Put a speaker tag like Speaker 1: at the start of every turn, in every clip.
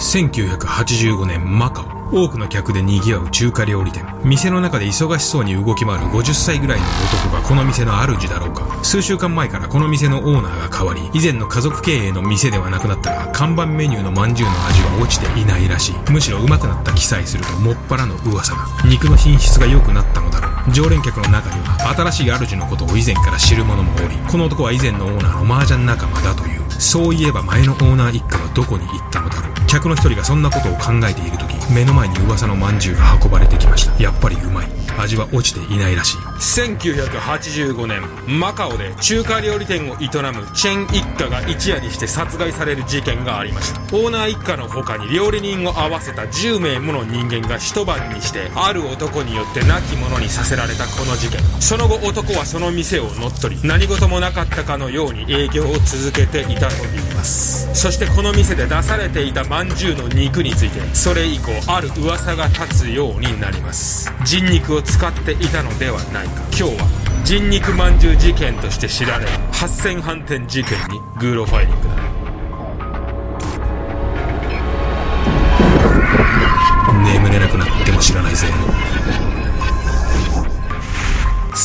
Speaker 1: 1985年マカオ多くの客で賑わう中華料理店。店の中で忙しそうに動き回る50歳ぐらいの男がこの店の主だろうか。数週間前からこの店のオーナーが変わり以前の家族経営の店ではなくなったが看板メニューのまんじゅうの味は落ちていないらしい。むしろうまくなった記載するともっぱらの噂だ。肉の品質が良くなったのだろう。常連客の中には新しい主のことを以前から知る者もおりこの男は以前のオーナーの麻雀仲間だという。そういえば前のオーナー一家はどこに行ったのだろう。客の一人がそんなことを考えている時目の前に噂のまんじゅうが運ばれてきました。やっぱりうまい。味は落ちていないらしい。1985年マカオで中華料理店を営むチェン一家が一夜にして殺害される事件がありました。オーナー一家の他に料理人を合わせた10名もの人間が一晩にしてある男によって亡き者にさせられたこの事件。その後男はその店を乗っ取り何事もなかったかのように営業を続けていたといいます。そしてこの店で出されていた饅頭の肉についてそれ以降ある噂が立つようになります。人肉を使っていたのではないか。今日は人肉まんじゅう事件として知られる八千反転事件にグーロファイリングだ。眠れなくなっても知らないぜ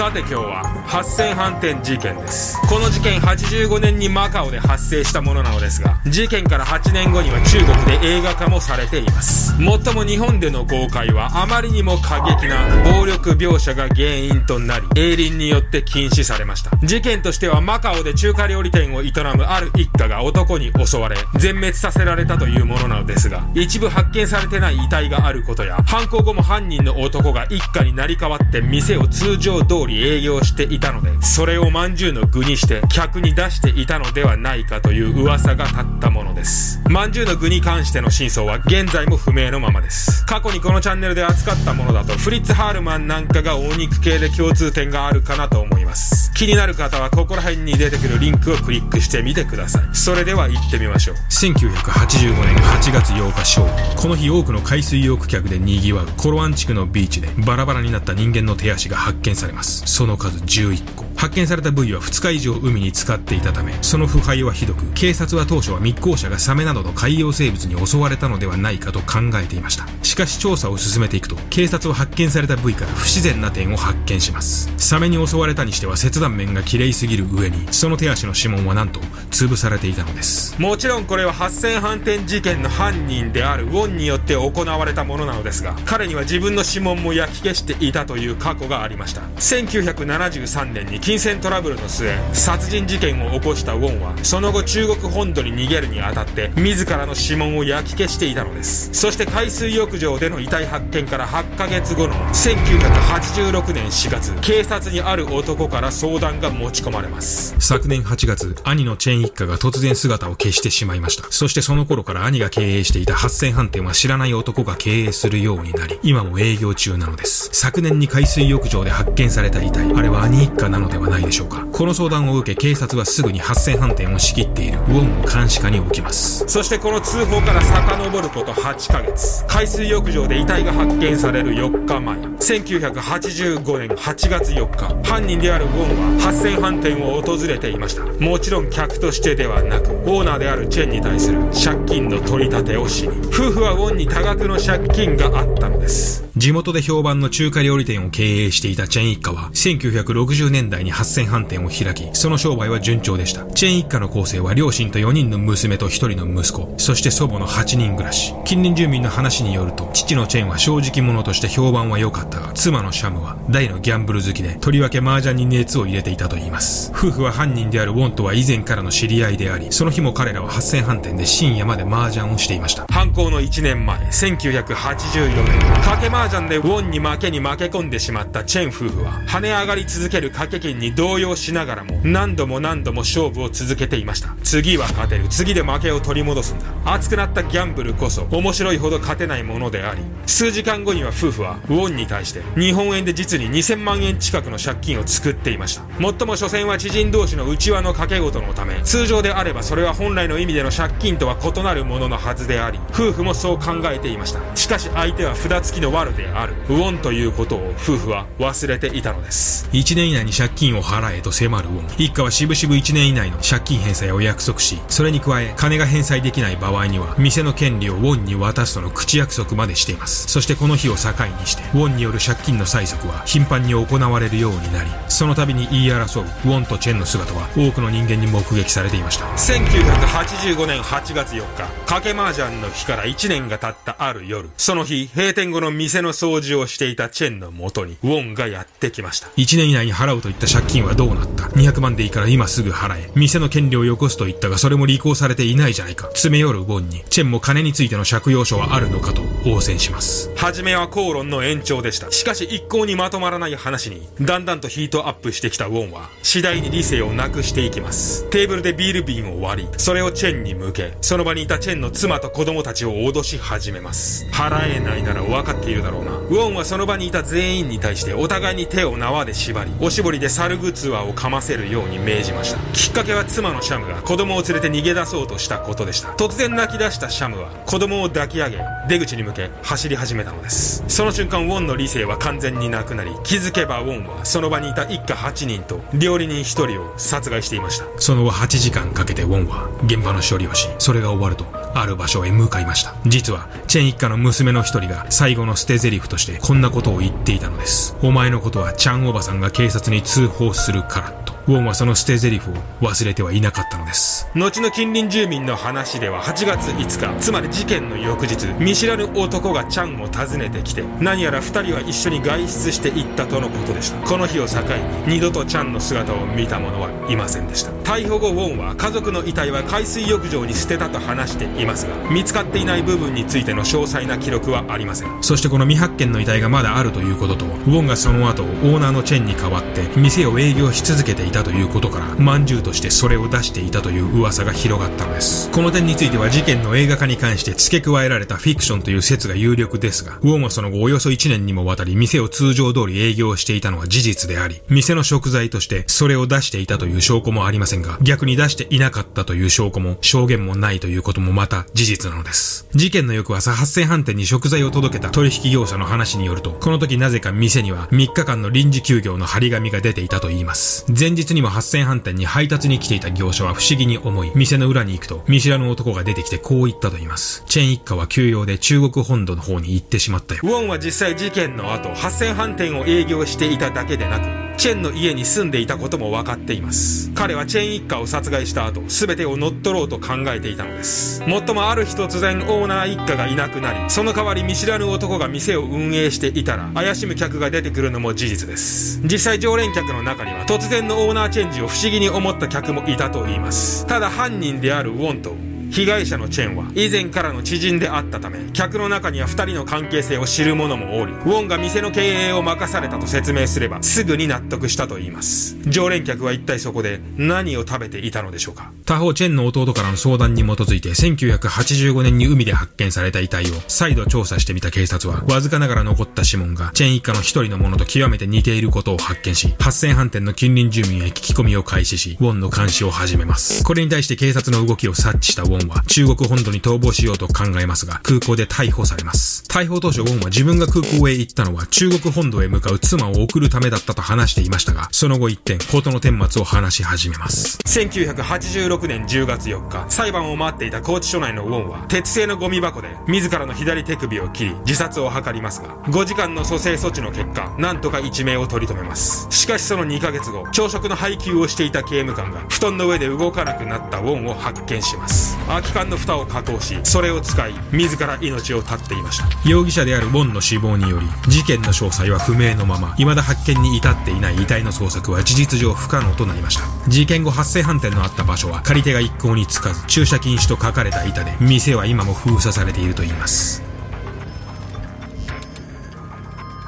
Speaker 1: さて今日は八千反転事件です。この事件85年にマカオで発生したものなのですが事件から8年後には中国で映画化もされています。もっとも日本での公開はあまりにも過激な暴力描写が原因となり営林によって禁止されました。事件としてはマカオで中華料理店を営むある一家が男に襲われ全滅させられたというものなのですが一部発見されてない遺体があることや犯行後も犯人の男が一家になり代わって店を通常通りり営業していたので、それをまんじゅうの具にして客に出していたのではないかという噂が立ったものです。まんじゅうの具に関しての真相は現在も不明のままです。過去にこのチャンネルで扱ったものだと、フリッツ・ハールマンなんかがお肉系で共通点があるかなと思います。気になる方はここら辺に出てくるリンクをクリックしてみてください。それでは行ってみましょう。1985年8月8日正午。この日多くの海水浴客で賑わうコロアン地区のビーチでバラバラになった人間の手足が発見されます。その数11個。発見された部位は2日以上海に浸かっていたためその腐敗はひどく警察は当初は密航者がサメなどの海洋生物に襲われたのではないかと考えていました。しかし調査を進めていくと警察は発見された部位から不自然な点を発見します。サメに襲われたにしては切断面が綺麗すぎる上にその手足の指紋はなんと潰されていたのです。もちろんこれは8000反転事件の犯人であるウォンによって行われたものなのですが彼には自分の指紋も焼き消していたという過去がありました。1973年に金銭トラブルの末殺人事件を起こしたウォンはその後中国本土に逃げるにあたって自らの指紋を焼き消していたのです。そして海水浴場での遺体発見から8ヶ月後の1986年4月警察にある男から相談が持ち込まれます。昨年8月兄のチェン一家が突然姿を消してしまいました。そしてその頃から兄が経営していた八千飯店は知らない男が経営するようになり今も営業中なのです。昨年に海水浴場で発見された遺体あれは兄一家なのでははないでしょうか。この相談を受け警察はすぐに発生反転を仕切っている。ウォンを監視下に置きます。そしてこの通報から遡ること8ヶ月。海水浴場で遺体が発見される4日前。1985年8月4日。犯人であるウォンは発生反転を訪れていました。もちろん客としてではなくオーナーであるチェンに対する借金の取り立てをしに。夫婦はウォンに多額の借金があったのです。地元で評判の中華料理店を経営していたチェン一家は1960年代に発戦飯店を開き、その商売は順調でした。チェーン一家の構成は両親と4人の娘と1人の息子、そして祖母の8人暮らし。近隣住民の話によると、父のチェーンは正直者として評判は良かったが、妻のシャムは大のギャンブル好きで、とりわけ麻雀に熱を入れていたといいます。夫婦は犯人であるウォンとは以前からの知り合いであり、その日も彼らは発戦飯店で深夜まで麻雀をしていました。犯行の1年前、1984年、賭け麻雀でウォンに負けに負け込んでしまったチェン夫婦は、跳ね上がり続ける賭け金に動揺しないながらも何度も何度も勝負を続けていました。次は勝てる。次で負けを取り戻すんだ。熱くなったギャンブルこそ面白いほど勝てないものであり数時間後には夫婦はウォンに対して日本円で実に2000万円近くの借金を作っていました。もっとも所詮は知人同士の内輪の賭け事のため通常であればそれは本来の意味での借金とは異なるもののはずであり夫婦もそう考えていました。しかし相手は札付きのワルである。ウォンということを夫婦は忘れていたのです。1年以内に借金を払えと迫るウォン一家はしぶしぶ1年以内の借金返済を約束しそれに加え金が返済できない場合には店の権利をウォンに渡すとの口約束までしています。そしてこの日を境にしてウォンによる借金の催促は頻繁に行われるようになりその度に言い争うウォンとチェンの姿は多くの人間に目撃されていました。1985年8月4日賭け麻雀の日から1年が経ったある夜。その日閉店後の店の掃除をしていたチェンのもとにウォンがやってきました。1年以内に払うといった借金はどうなった？200万でいいから今すぐ払え。店の権利をよこすと言ったがそれも履行されていないじゃないか。詰め寄るウォンに。チェンも金についての借用書はあるのかと応戦します。初めは口論の延長でした。しかし一向にまとまらない話に。だんだんとヒートアップしてきたウォンは次第に理性をなくしていきます。テーブルでビール瓶を割りそれをチェンに向けその場にいたチェンの妻と子供たちを脅し始めます。払えないなら分かっているだろうな。ウォンはその場にいた全員に対してお互いに手を縄で縛りおしぼりで猿グツアをかませるように命じました。きっかけは妻のシャムが子供を連れて逃げ出そうとしたことでした。突然泣き出したシャムは子供を抱き上げ出口に向け走り始めたのです。その瞬間ウォンの理性は完全になくなり気づけばウォンはその場にいた一家8人と料理人1人を殺害していました。その後8時間かけてウォンは現場の処理をしそれが終わるとある場所へ向かいました。実はチェン一家の娘の一人が最後の捨て台詞としてこんなことを言っていたのです。お前のことはチャンおばさんが警察に通報するからと。ウォンはその捨て台詞を忘れてはいなかったのです。後の近隣住民の話では8月5日つまり事件の翌日見知らぬ男がチャンを訪ねてきて何やら2人は一緒に外出していったとのことでした。この日を境に二度とチャンの姿を見た者はいませんでした。逮捕後ウォンは家族の遺体は海水浴場に捨てたと話していますが見つかっていない部分についての詳細な記録はありません。そしてこの未発見の遺体がまだあるということとウォンがその後オーナーのチェンに代わって店を営業し続けていたということからまんじゅうとしてそれを出していたという噂が広がったのです。この点については事件の映画化に関して付け加えられたフィクションという説が有力ですがウォンはその後およそ1年にもわたり店を通常通り営業していたのは事実であり店の食材としてそれを出していたという証拠もありませんが逆に出していなかったという証拠も証言もないということもまた事実なのです。事件の翌朝発生飯店に食材を届けた取引業者の話によるとこの時なぜか店には3日間の臨時休業の張り紙が出ていたといいます。前日にも八千飯店に配達に来ていた業者は不思議に思い店の裏に行くと見知らぬ男が出てきてこう言ったと言います。チェン一家は休養で中国本土の方に行ってしまったよウォンは実際事件の後八千飯店を営業していただけでなくチェンの家に住んでいたことも分かっています。彼はチェン一家を殺害した後全てを乗っ取ろうと考えていたのです。もっともある日突然オーナー一家がいなくなりその代わり見知らぬ男が店を運営していたら怪しむ客が出てくるのも事実です。実際常連客の中には突然のオーナーチェンジを不思議に思った客もいたと言います。ただ犯人であるウォンと被害者のチェンは以前からの知人であったため客の中には2人の関係性を知る者もおりウォンが店の経営を任されたと説明すればすぐに納得したと言います。常連客は一体そこで何を食べていたのでしょうか。他方チェンの弟からの相談に基づいて1985年に海で発見された遺体を再度調査してみた警察はわずかながら残った指紋がチェン一家の一人のものと極めて似ていることを発見し発生飯店の近隣住民へ聞き込みを開始しウォンの監視を始めます。これに対して警察の動きを察知したウォンは中国本土に逃亡しようと考えますが、空港で逮捕されます。逮捕当初、ウォンは自分が空港へ行ったのは中国本土へ向かう妻を送るためだったと話していましたが、その後一転、事の顛末を話し始めます。1986年10月4日、裁判を待っていた拘置所内のウォンは、鉄製のゴミ箱で自らの左手首を切り、自殺を図りますが、5時間の蘇生措置の結果、なんとか一命を取り留めます。しかしその2ヶ月後、朝食の配給をしていた刑務官が、布団の上で動かなくなったウォンを発見します。空き缶の蓋を加工し、それを使い、自ら命を絶っていました。容疑者であるウォンの死亡により、事件の詳細は不明のまま、未だ発見に至っていない遺体の捜索は事実上不可能となりました。事件後発生判定のあった場所は、借り手が一向につかず、駐車禁止と書かれた板で、店は今も封鎖されているといいます。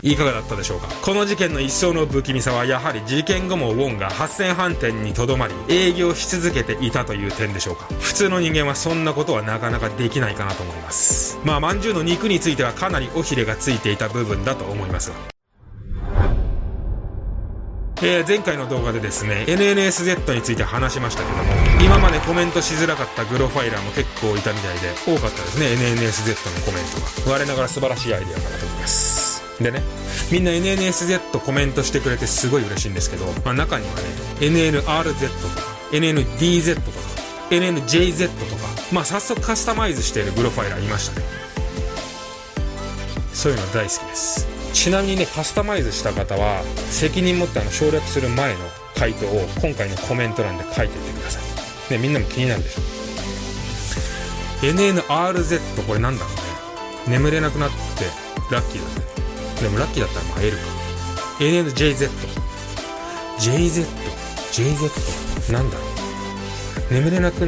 Speaker 1: いかがだったでしょうか？この事件の一層の不気味さはやはり事件後もウォンが8000飯店にとどまり営業し続けていたという点でしょうか？普通の人間はそんなことはなかなかできないかなと思います。まあまんじゅうの肉についてはかなり尾ひれがついていた部分だと思いますが。えー、前回の動画でですね NNSZ について話しましたけども今までコメントしづらかったグロファイラーも結構いたみたいで多かったですね NNSZ のコメントが。我ながら素晴らしいアイデアかなと思います。でね、みんな NNSZ コメントしてくれてすごい嬉しいんですけど、まあ、中にはね、NNRZ とか、NNDZ とか、NNJZ とか、まあ早速カスタマイズしているグロファイラーいましたね。そういうの大好きです。ちなみにね、カスタマイズした方は、責任持ってあの省略する前の回答を今回のコメント欄で書いていってください。ね、みんなも気になるでしょ。NNRZ これなんだろうね。眠れなくなってラッキーだね。でもラッキーだったらまあ L か。NNJZ。JZ。JZ。なんだろう。眠れなく、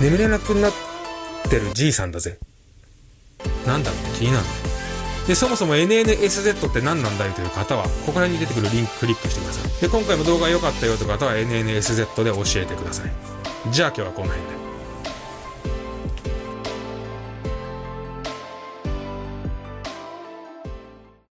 Speaker 1: 眠れなくなってる G さんだぜ。なんだろう気になる。で、そもそも NNSZ って何なんだいという方は、ここら辺に出てくるリンククリックしてください。で、今回も動画良かったよという方は NNSZ で教えてください。じゃあ今日はこの辺で。